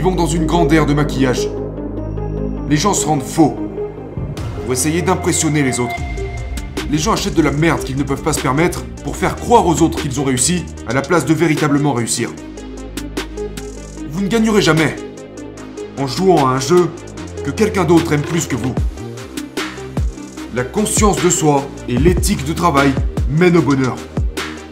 vivons dans une grande ère de maquillage. Les gens se rendent faux pour essayer d'impressionner les autres. Les gens achètent de la merde qu'ils ne peuvent pas se permettre pour faire croire aux autres qu'ils ont réussi à la place de véritablement réussir. Vous ne gagnerez jamais en jouant à un jeu que quelqu'un d'autre aime plus que vous. La conscience de soi et l'éthique de travail mènent au bonheur.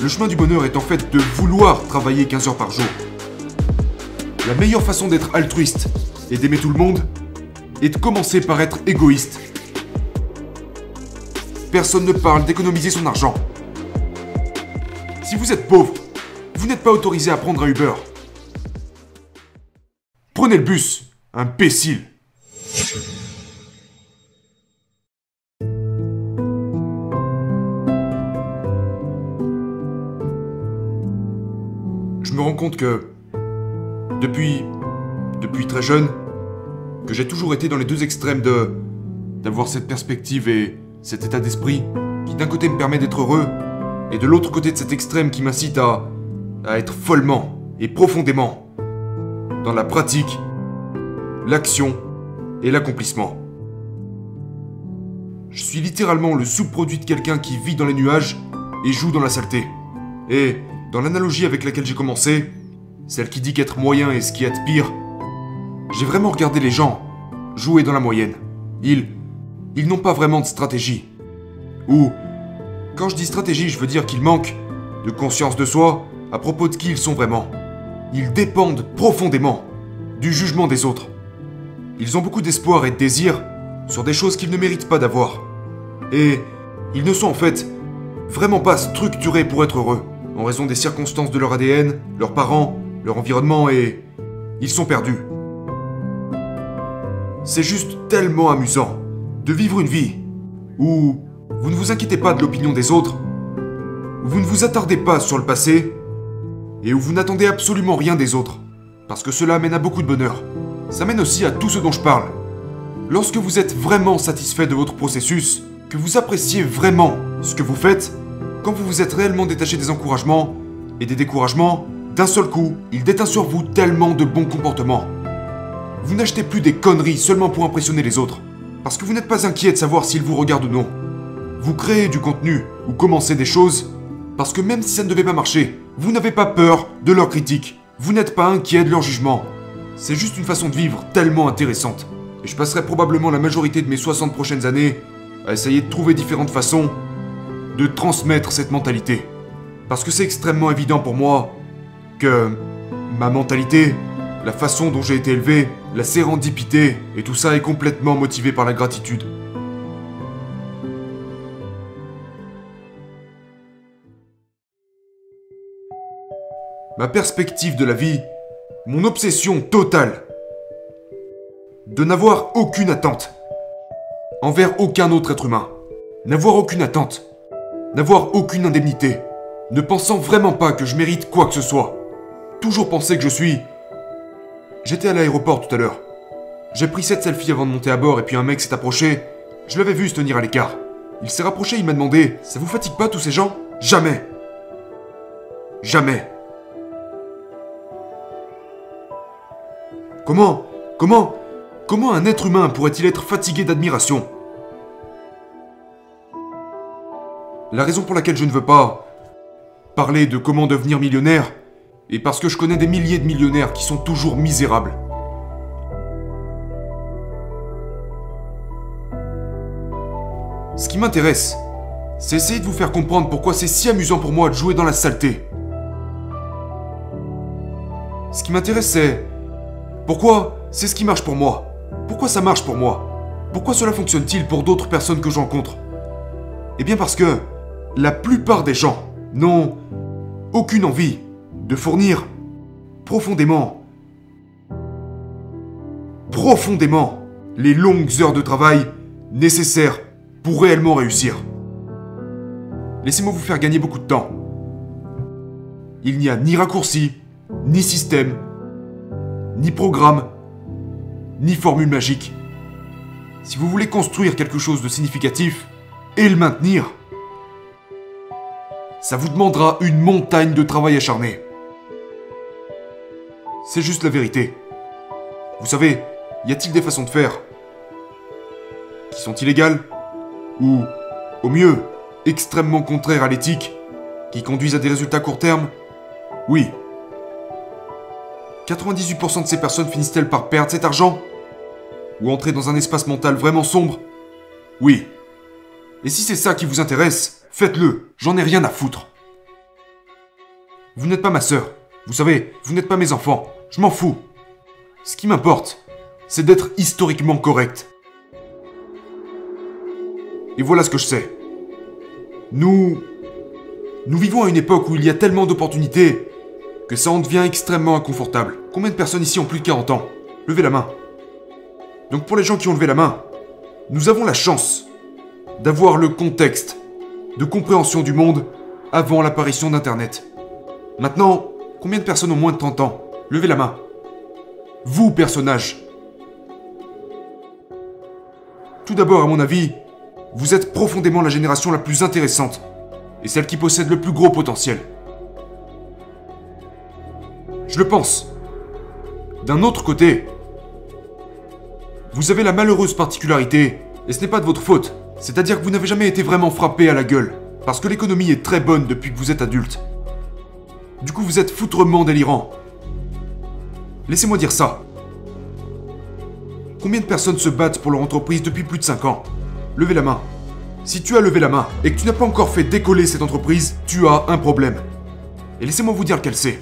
Le chemin du bonheur est en fait de vouloir travailler 15 heures par jour. La meilleure façon d'être altruiste et d'aimer tout le monde est de commencer par être égoïste. Personne ne parle d'économiser son argent. Si vous êtes pauvre, vous n'êtes pas autorisé à prendre un Uber. Prenez le bus, imbécile. Je me rends compte que depuis depuis très jeune que j'ai toujours été dans les deux extrêmes de d'avoir cette perspective et cet état d'esprit qui d'un côté me permet d'être heureux et de l'autre côté de cet extrême qui m'incite à à être follement et profondément dans la pratique, l'action et l'accomplissement. Je suis littéralement le sous-produit de quelqu'un qui vit dans les nuages et joue dans la saleté. Et, dans l'analogie avec laquelle j'ai commencé, celle qui dit qu'être moyen est ce qui est pire, j'ai vraiment regardé les gens jouer dans la moyenne. Ils. Ils n'ont pas vraiment de stratégie. Ou. Quand je dis stratégie, je veux dire qu'ils manquent de conscience de soi à propos de qui ils sont vraiment. Ils dépendent profondément du jugement des autres. Ils ont beaucoup d'espoir et de désir sur des choses qu'ils ne méritent pas d'avoir. Et ils ne sont en fait vraiment pas structurés pour être heureux, en raison des circonstances de leur ADN, leurs parents, leur environnement et... Ils sont perdus. C'est juste tellement amusant de vivre une vie où vous ne vous inquiétez pas de l'opinion des autres, où vous ne vous attardez pas sur le passé, et où vous n'attendez absolument rien des autres, parce que cela mène à beaucoup de bonheur. Ça mène aussi à tout ce dont je parle. Lorsque vous êtes vraiment satisfait de votre processus, que vous appréciez vraiment ce que vous faites, quand vous vous êtes réellement détaché des encouragements et des découragements, d'un seul coup, il déteint sur vous tellement de bons comportements. Vous n'achetez plus des conneries seulement pour impressionner les autres, parce que vous n'êtes pas inquiet de savoir s'ils vous regardent ou non. Vous créez du contenu ou commencez des choses, parce que même si ça ne devait pas marcher, vous n'avez pas peur de leurs critiques. Vous n'êtes pas inquiet de leur jugement. C'est juste une façon de vivre tellement intéressante. Et je passerai probablement la majorité de mes 60 prochaines années à essayer de trouver différentes façons de transmettre cette mentalité. Parce que c'est extrêmement évident pour moi ma mentalité, la façon dont j'ai été élevé, la sérendipité et tout ça est complètement motivé par la gratitude. Ma perspective de la vie, mon obsession totale, de n'avoir aucune attente envers aucun autre être humain, n'avoir aucune attente, n'avoir aucune indemnité, ne pensant vraiment pas que je mérite quoi que ce soit, toujours penser que je suis... J'étais à l'aéroport tout à l'heure. J'ai pris cette selfie avant de monter à bord et puis un mec s'est approché. Je l'avais vu se tenir à l'écart. Il s'est rapproché, il m'a demandé Ça vous fatigue pas tous ces gens? Jamais Jamais Comment Comment Comment un être humain pourrait-il être fatigué d'admiration? La raison pour laquelle je ne veux pas parler de comment devenir millionnaire est parce que je connais des milliers de millionnaires qui sont toujours misérables. Ce qui m'intéresse, c'est essayer de vous faire comprendre pourquoi c'est si amusant pour moi de jouer dans la saleté. Ce qui m'intéresse, c'est pourquoi c'est ce qui marche pour moi. Pourquoi ça marche pour moi Pourquoi cela fonctionne-t-il pour d'autres personnes que je rencontre Eh bien parce que la plupart des gens n'ont aucune envie de fournir profondément, profondément les longues heures de travail nécessaires pour réellement réussir. Laissez-moi vous faire gagner beaucoup de temps. Il n'y a ni raccourci, ni système, ni programme, ni formule magique. Si vous voulez construire quelque chose de significatif et le maintenir, ça vous demandera une montagne de travail acharné. C'est juste la vérité. Vous savez, y a-t-il des façons de faire qui sont illégales ou, au mieux, extrêmement contraires à l'éthique, qui conduisent à des résultats court terme? Oui. 98% de ces personnes finissent-elles par perdre cet argent? Ou entrer dans un espace mental vraiment sombre? Oui. Et si c'est ça qui vous intéresse, faites-le, j'en ai rien à foutre. Vous n'êtes pas ma sœur, vous savez, vous n'êtes pas mes enfants, je m'en fous. Ce qui m'importe, c'est d'être historiquement correct. Et voilà ce que je sais. Nous... Nous vivons à une époque où il y a tellement d'opportunités que ça en devient extrêmement inconfortable. Combien de personnes ici ont plus de 40 ans? Levez la main. Donc pour les gens qui ont levé la main, nous avons la chance d'avoir le contexte de compréhension du monde avant l'apparition d'Internet. Maintenant, combien de personnes ont moins de 30 ans? Levez la main. Vous, personnage. Tout d'abord, à mon avis, vous êtes profondément la génération la plus intéressante et celle qui possède le plus gros potentiel. Je le pense. D'un autre côté, vous avez la malheureuse particularité, et ce n'est pas de votre faute, c'est-à-dire que vous n'avez jamais été vraiment frappé à la gueule, parce que l'économie est très bonne depuis que vous êtes adulte. Du coup, vous êtes foutrement délirant. Laissez-moi dire ça. Combien de personnes se battent pour leur entreprise depuis plus de 5 ans? Levez la main. Si tu as levé la main et que tu n'as pas encore fait décoller cette entreprise, tu as un problème. Et laissez-moi vous dire lequel c'est.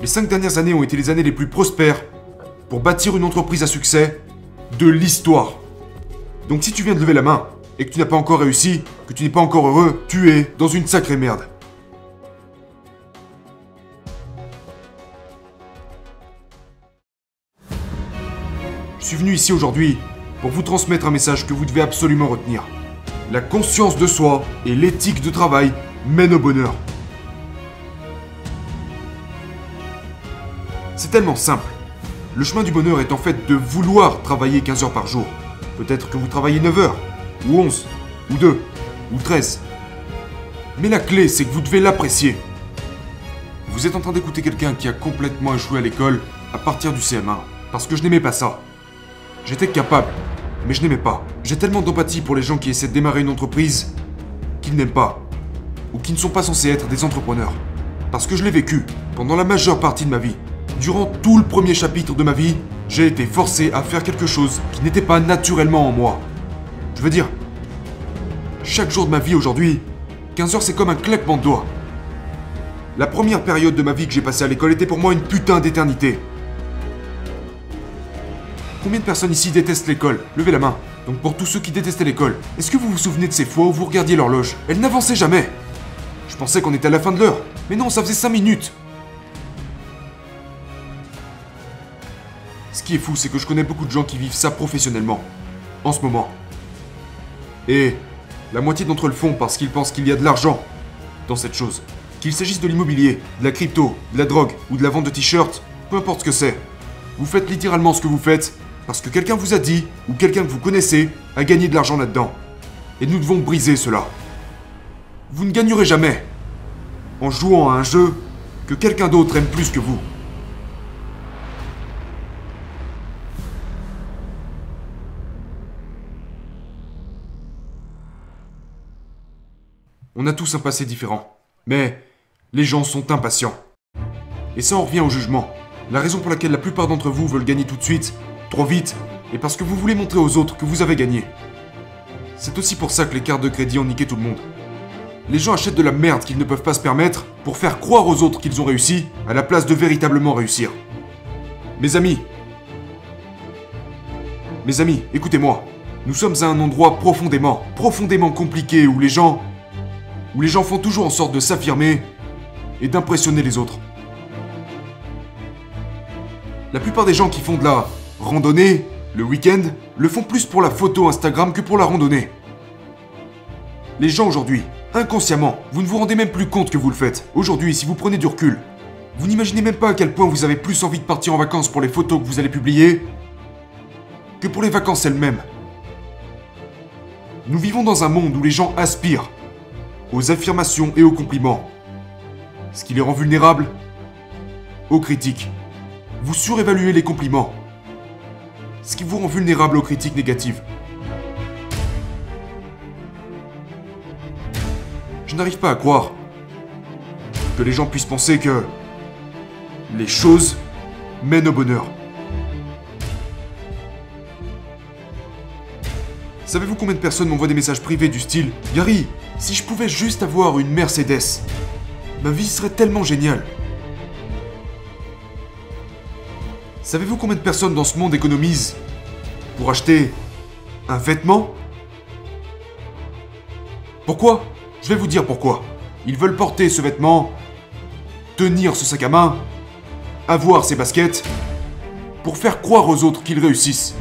Les 5 dernières années ont été les années les plus prospères pour bâtir une entreprise à succès de l'histoire. Donc si tu viens de lever la main et que tu n'as pas encore réussi, que tu n'es pas encore heureux, tu es dans une sacrée merde. Je suis venu ici aujourd'hui pour vous transmettre un message que vous devez absolument retenir. La conscience de soi et l'éthique de travail mènent au bonheur. C'est tellement simple. Le chemin du bonheur est en fait de vouloir travailler 15 heures par jour. Peut-être que vous travaillez 9 heures, ou 11, ou 2, ou 13. Mais la clé, c'est que vous devez l'apprécier. Vous êtes en train d'écouter quelqu'un qui a complètement échoué à l'école à partir du CM1, parce que je n'aimais pas ça. J'étais capable, mais je n'aimais pas. J'ai tellement d'empathie pour les gens qui essaient de démarrer une entreprise qu'ils n'aiment pas, ou qui ne sont pas censés être des entrepreneurs. Parce que je l'ai vécu pendant la majeure partie de ma vie. Durant tout le premier chapitre de ma vie, j'ai été forcé à faire quelque chose qui n'était pas naturellement en moi. Je veux dire, chaque jour de ma vie aujourd'hui, 15 heures c'est comme un claquement de doigts. La première période de ma vie que j'ai passée à l'école était pour moi une putain d'éternité. Combien de personnes ici détestent l'école Levez la main. Donc pour tous ceux qui détestaient l'école, est-ce que vous vous souvenez de ces fois où vous regardiez l'horloge Elle n'avançait jamais Je pensais qu'on était à la fin de l'heure. Mais non, ça faisait 5 minutes Ce qui est fou, c'est que je connais beaucoup de gens qui vivent ça professionnellement. En ce moment. Et la moitié d'entre eux le font parce qu'ils pensent qu'il y a de l'argent dans cette chose. Qu'il s'agisse de l'immobilier, de la crypto, de la drogue ou de la vente de t-shirts, peu importe ce que c'est. Vous faites littéralement ce que vous faites parce que quelqu'un vous a dit ou quelqu'un que vous connaissez a gagné de l'argent là-dedans. Et nous devons briser cela. Vous ne gagnerez jamais en jouant à un jeu que quelqu'un d'autre aime plus que vous. On a tous un passé différent. Mais les gens sont impatients. Et ça en revient au jugement. La raison pour laquelle la plupart d'entre vous veulent gagner tout de suite, trop vite, est parce que vous voulez montrer aux autres que vous avez gagné. C'est aussi pour ça que les cartes de crédit ont niqué tout le monde. Les gens achètent de la merde qu'ils ne peuvent pas se permettre pour faire croire aux autres qu'ils ont réussi à la place de véritablement réussir. Mes amis, mes amis, écoutez-moi. Nous sommes à un endroit profondément, profondément compliqué où les gens où les gens font toujours en sorte de s'affirmer et d'impressionner les autres. La plupart des gens qui font de la randonnée le week-end le font plus pour la photo Instagram que pour la randonnée. Les gens aujourd'hui, inconsciemment, vous ne vous rendez même plus compte que vous le faites. Aujourd'hui, si vous prenez du recul, vous n'imaginez même pas à quel point vous avez plus envie de partir en vacances pour les photos que vous allez publier que pour les vacances elles-mêmes. Nous vivons dans un monde où les gens aspirent aux affirmations et aux compliments. Ce qui les rend vulnérables aux critiques. Vous surévaluez les compliments. Ce qui vous rend vulnérable aux critiques négatives. Je n'arrive pas à croire que les gens puissent penser que les choses mènent au bonheur. Savez-vous combien de personnes m'envoient des messages privés du style Gary, si je pouvais juste avoir une Mercedes, ma vie serait tellement géniale. Savez-vous combien de personnes dans ce monde économisent pour acheter un vêtement? Pourquoi? Je vais vous dire pourquoi. Ils veulent porter ce vêtement, tenir ce sac à main, avoir ces baskets, pour faire croire aux autres qu'ils réussissent.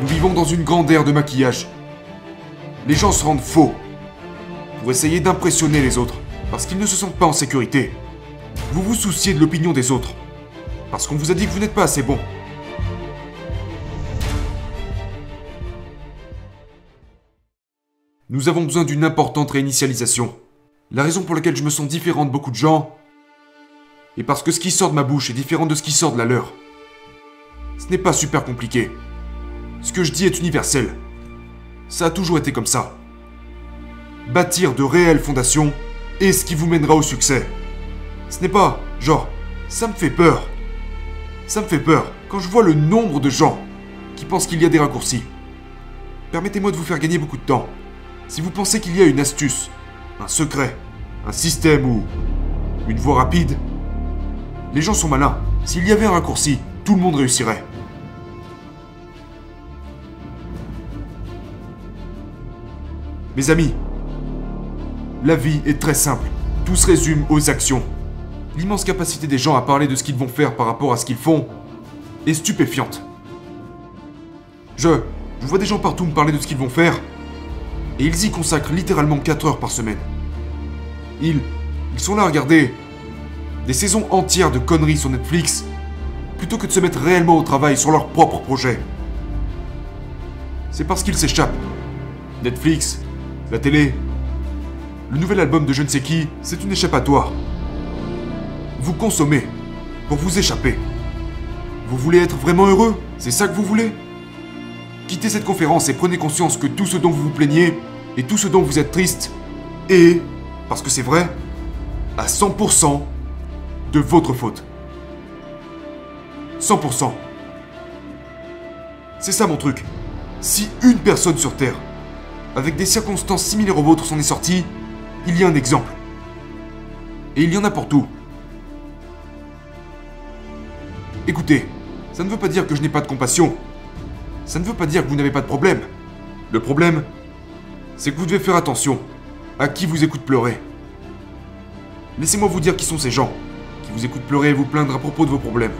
Nous vivons dans une grande ère de maquillage. Les gens se rendent faux pour essayer d'impressionner les autres, parce qu'ils ne se sentent pas en sécurité. Vous vous souciez de l'opinion des autres, parce qu'on vous a dit que vous n'êtes pas assez bon. Nous avons besoin d'une importante réinitialisation. La raison pour laquelle je me sens différent de beaucoup de gens est parce que ce qui sort de ma bouche est différent de ce qui sort de la leur. Ce n'est pas super compliqué. Ce que je dis est universel. Ça a toujours été comme ça. Bâtir de réelles fondations est ce qui vous mènera au succès. Ce n'est pas, genre, ça me fait peur. Ça me fait peur quand je vois le nombre de gens qui pensent qu'il y a des raccourcis. Permettez-moi de vous faire gagner beaucoup de temps. Si vous pensez qu'il y a une astuce, un secret, un système ou une voie rapide, les gens sont malins. S'il y avait un raccourci, tout le monde réussirait. Mes amis, la vie est très simple. Tout se résume aux actions. L'immense capacité des gens à parler de ce qu'ils vont faire par rapport à ce qu'ils font est stupéfiante. Je, vois des gens partout me parler de ce qu'ils vont faire, et ils y consacrent littéralement 4 heures par semaine. Ils, ils sont là à regarder des saisons entières de conneries sur Netflix, plutôt que de se mettre réellement au travail sur leur propre projet. C'est parce qu'ils s'échappent. Netflix, la télé, le nouvel album de je ne sais qui, c'est une échappatoire. Vous consommez pour vous échapper. Vous voulez être vraiment heureux C'est ça que vous voulez? Quittez cette conférence et prenez conscience que tout ce dont vous vous plaignez et tout ce dont vous êtes triste est, parce que c'est vrai, à 100% de votre faute. 100%. C'est ça mon truc. Si une personne sur Terre, avec des circonstances similaires aux vôtres, s'en est sortie, il y a un exemple. Et il y en a pour tout. Ça ne veut pas dire que je n'ai pas de compassion. Ça ne veut pas dire que vous n'avez pas de problème. Le problème, c'est que vous devez faire attention à qui vous écoute pleurer. Laissez-moi vous dire qui sont ces gens qui vous écoutent pleurer et vous plaindre à propos de vos problèmes.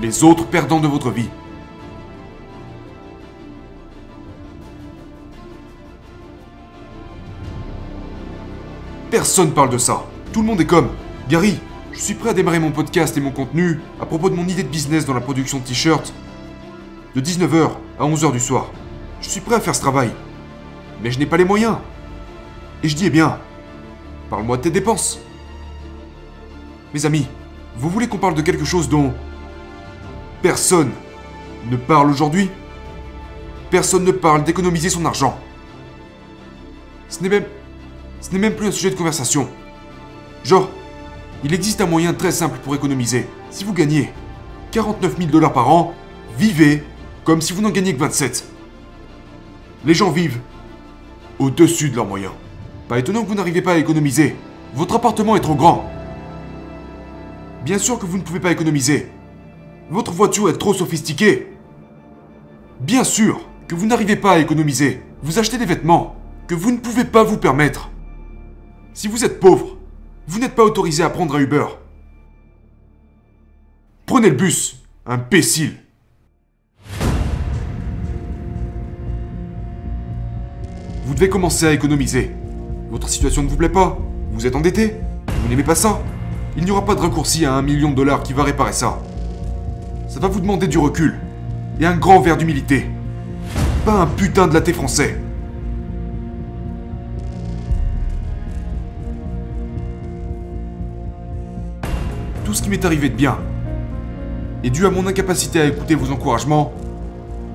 Les autres perdants de votre vie. Personne parle de ça. Tout le monde est comme Gary, je suis prêt à démarrer mon podcast et mon contenu à propos de mon idée de business dans la production de t-shirts de 19h à 11h du soir. Je suis prêt à faire ce travail. Mais je n'ai pas les moyens. Et je dis, eh bien, parle-moi de tes dépenses. Mes amis, vous voulez qu'on parle de quelque chose dont personne ne parle aujourd'hui? Personne ne parle d'économiser son argent. Ce n'est même... Ce n'est même plus un sujet de conversation. Genre, il existe un moyen très simple pour économiser. Si vous gagnez 49 000 dollars par an, vivez comme si vous n'en gagnez que 27. Les gens vivent au-dessus de leurs moyens. Pas étonnant que vous n'arrivez pas à économiser. Votre appartement est trop grand. Bien sûr que vous ne pouvez pas économiser. Votre voiture est trop sophistiquée. Bien sûr que vous n'arrivez pas à économiser. Vous achetez des vêtements que vous ne pouvez pas vous permettre. Si vous êtes pauvre, vous n'êtes pas autorisé à prendre un Uber. Prenez le bus, imbécile. Vous devez commencer à économiser. Votre situation ne vous plaît pas Vous êtes endetté Vous n'aimez pas ça Il n'y aura pas de raccourci à un million de dollars qui va réparer ça. Ça va vous demander du recul et un grand verre d'humilité. Pas un putain de latte français. Tout ce qui m'est arrivé de bien est due à mon incapacité à écouter vos encouragements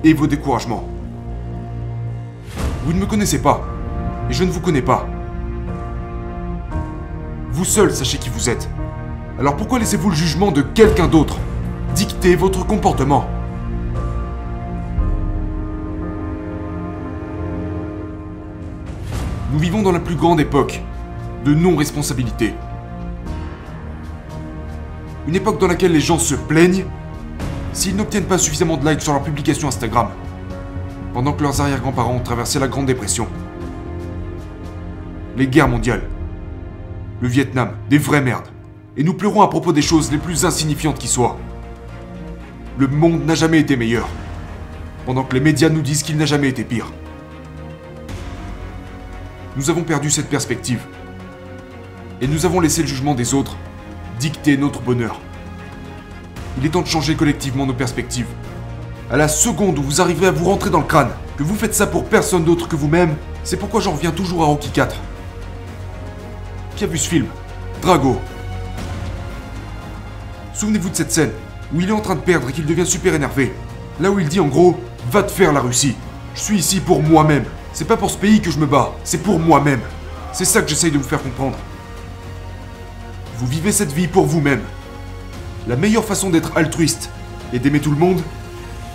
et vos découragements. Vous ne me connaissez pas, et je ne vous connais pas. Vous seul sachez qui vous êtes. Alors pourquoi laissez-vous le jugement de quelqu'un d'autre dicter votre comportement? Nous vivons dans la plus grande époque de non-responsabilité. Une époque dans laquelle les gens se plaignent s'ils n'obtiennent pas suffisamment de likes sur leur publication Instagram, pendant que leurs arrière-grands-parents ont traversé la Grande Dépression. Les guerres mondiales, le Vietnam, des vraies merdes, et nous pleurons à propos des choses les plus insignifiantes qui soient. Le monde n'a jamais été meilleur, pendant que les médias nous disent qu'il n'a jamais été pire. Nous avons perdu cette perspective, et nous avons laissé le jugement des autres dicter notre bonheur. Il est temps de changer collectivement nos perspectives. À la seconde où vous arrivez à vous rentrer dans le crâne, que vous faites ça pour personne d'autre que vous-même, c'est pourquoi j'en reviens toujours à Rocky 4. Qui a vu ce film? Drago. Souvenez-vous de cette scène où il est en train de perdre et qu'il devient super énervé. Là où il dit en gros Va te faire la Russie. Je suis ici pour moi-même. C'est pas pour ce pays que je me bats, c'est pour moi-même. C'est ça que j'essaye de vous faire comprendre. Vous vivez cette vie pour vous-même. La meilleure façon d'être altruiste et d'aimer tout le monde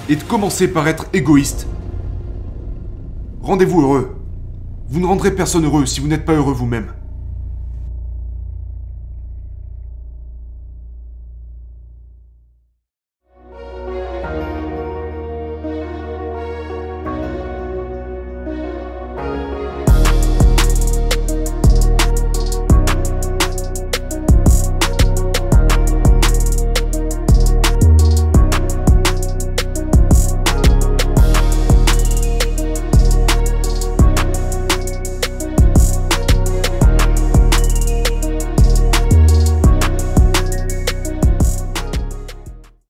est de commencer par être égoïste. Rendez-vous heureux. Vous ne rendrez personne heureux si vous n'êtes pas heureux vous-même.